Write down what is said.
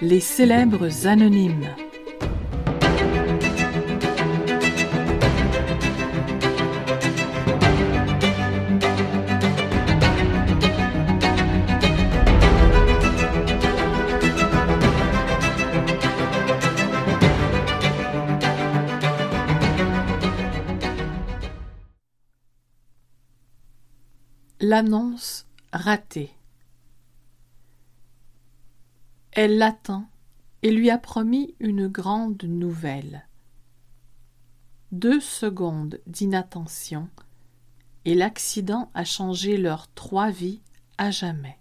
Les célèbres anonymes. L'annonce ratée. Elle l'attend et lui a promis une grande nouvelle. Deux secondes d'inattention et l'accident a changé leurs trois vies à jamais.